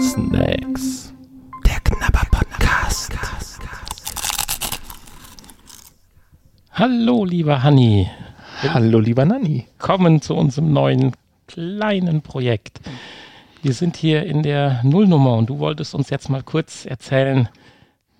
Snacks. Der Knabber Podcast. Hallo, lieber Hanni. Hallo, lieber Nanni. Kommen zu unserem neuen kleinen Projekt. Wir sind hier in der Nullnummer und du wolltest uns jetzt mal kurz erzählen,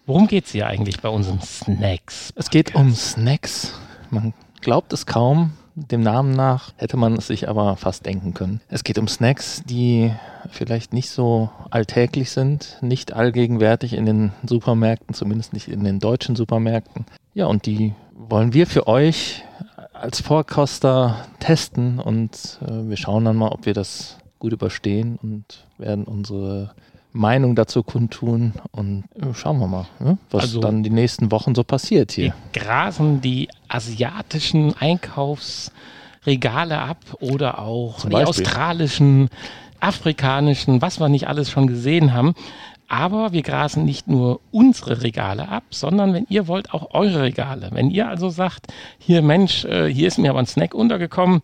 worum geht es hier eigentlich bei unseren Snacks? Es geht um Snacks. Man glaubt es kaum. Dem Namen nach hätte man es sich aber fast denken können. Es geht um Snacks, die vielleicht nicht so alltäglich sind, nicht allgegenwärtig in den Supermärkten, zumindest nicht in den deutschen Supermärkten. Ja, und die wollen wir für euch als Vorkoster testen und äh, wir schauen dann mal, ob wir das gut überstehen und werden unsere Meinung dazu kundtun und äh, schauen wir mal, ne, was Also- dann die nächsten Wochen so passiert Wir hier. grasen die asiatischen Einkaufsregale ab oder auch Zum die Beispiel. australischen, afrikanischen, was wir nicht alles schon gesehen haben. Aber wir grasen nicht nur unsere Regale ab, sondern wenn ihr wollt, auch eure Regale. Wenn ihr also sagt, hier Mensch, äh, hier ist mir aber ein Snack untergekommen,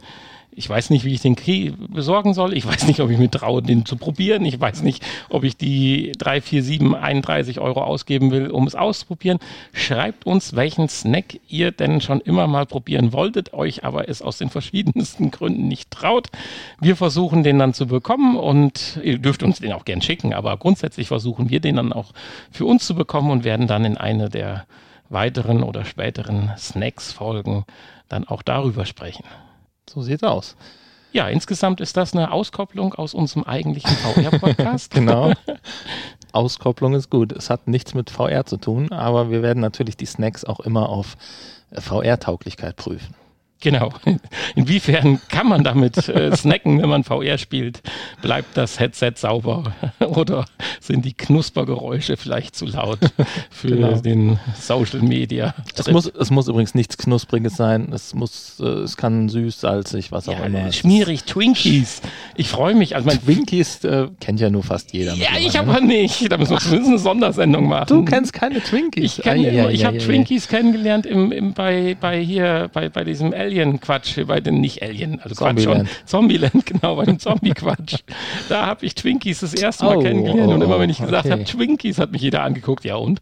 ich weiß nicht, wie ich den krie- besorgen soll. Ich weiß nicht, ob ich mir traue, den zu probieren. Ich weiß nicht, ob ich die 3, 4, 7, 31 Euro ausgeben will, um es auszuprobieren. Schreibt uns, welchen Snack ihr denn schon immer mal probieren wolltet, euch aber es aus den verschiedensten Gründen nicht traut. Wir versuchen den dann zu bekommen und ihr dürft uns den auch gern schicken, aber grundsätzlich versuchen wir den dann auch für uns zu bekommen und werden dann in eine der weiteren oder späteren Snacks-Folgen dann auch darüber sprechen. So sieht's aus. Ja, insgesamt ist das eine Auskopplung aus unserem eigentlichen VR-Podcast. Genau. Auskopplung ist gut. Es hat nichts mit VR zu tun, aber wir werden natürlich die Snacks auch immer auf VR-Tauglichkeit prüfen. Genau. Inwiefern kann man damit äh, snacken, wenn man VR spielt? Bleibt das Headset sauber oder sind die Knuspergeräusche vielleicht zu laut für Genau. den Social Media? Es muss, es muss übrigens nichts Knuspriges sein. Es muss, äh, es kann süß, salzig, was auch ja, immer. Schmierig, Twinkies. Ich freue mich. Also mein, ist- Twinkies äh, kennt ja nur fast jeder. ja, ich ne? aber nicht. Da müssen wir zumindest eine Sondersendung machen. Du kennst keine Twinkies. Ich, Ei, immer, ei, ich ei, habe. Twinkies kennengelernt im, im, bei, bei hier, bei, bei diesem Alien-Quatsch, bei den nicht Alien, also Quatsch schon. Zombieland. Zombieland, genau, bei dem Zombie-Quatsch. da habe ich Twinkies das erste Mal Oh, kennengelernt oh, und immer wenn ich gesagt okay. habe, Twinkies, hat mich jeder angeguckt, ja und?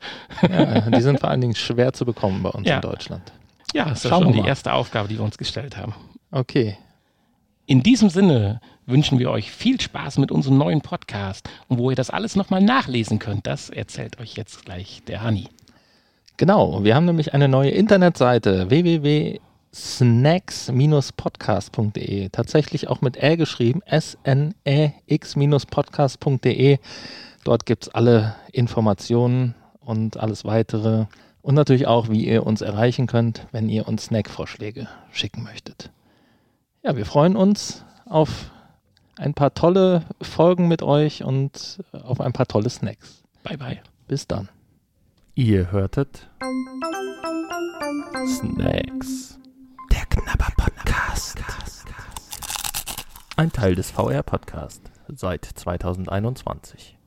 Ja, die sind vor allen Dingen schwer zu bekommen bei uns Ja. in Deutschland. Ja, das ist Schauen schon wir die erste Aufgabe, die wir uns gestellt haben. Okay. In diesem Sinne wünschen wir euch viel Spaß mit unserem neuen Podcast und wo ihr das alles nochmal nachlesen könnt, das erzählt euch jetzt gleich der Hani. Genau, wir haben nämlich eine neue Internetseite www.snacks-podcast.de. Tatsächlich auch mit Ä geschrieben, S-N-E-X-podcast.de. Dort gibt es alle Informationen und alles weitere. Und natürlich auch, wie ihr uns erreichen könnt, wenn ihr uns Snackvorschläge schicken möchtet. Ja, wir freuen uns auf ein paar tolle Folgen mit euch und auf ein paar tolle Snacks. Bye bye. Bis dann. Ihr hörtet Snacks. Der Knabber Podcast. Ein Teil des VR Podcast seit 2021.